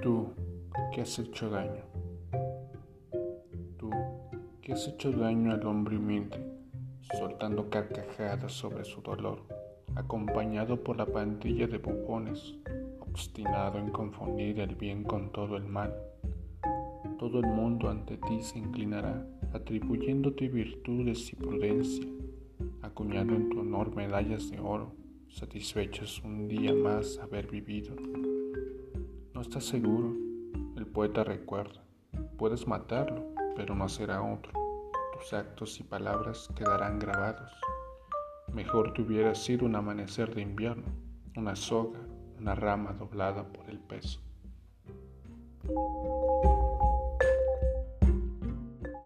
que has hecho daño. Tú, que has hecho daño al hombre humilde, soltando carcajadas sobre su dolor, acompañado por la pandilla de bufones, obstinado en confundir el bien con todo el mal. Todo el mundo ante ti se inclinará, atribuyéndote virtudes y prudencia, acuñando en tu honor medallas de oro, satisfechos un día más haber vivido. No estás seguro, el poeta recuerda, puedes matarlo, pero no será otro. Tus actos y palabras quedarán grabados. Mejor te sido un amanecer de invierno, una soga, una rama doblada por el peso.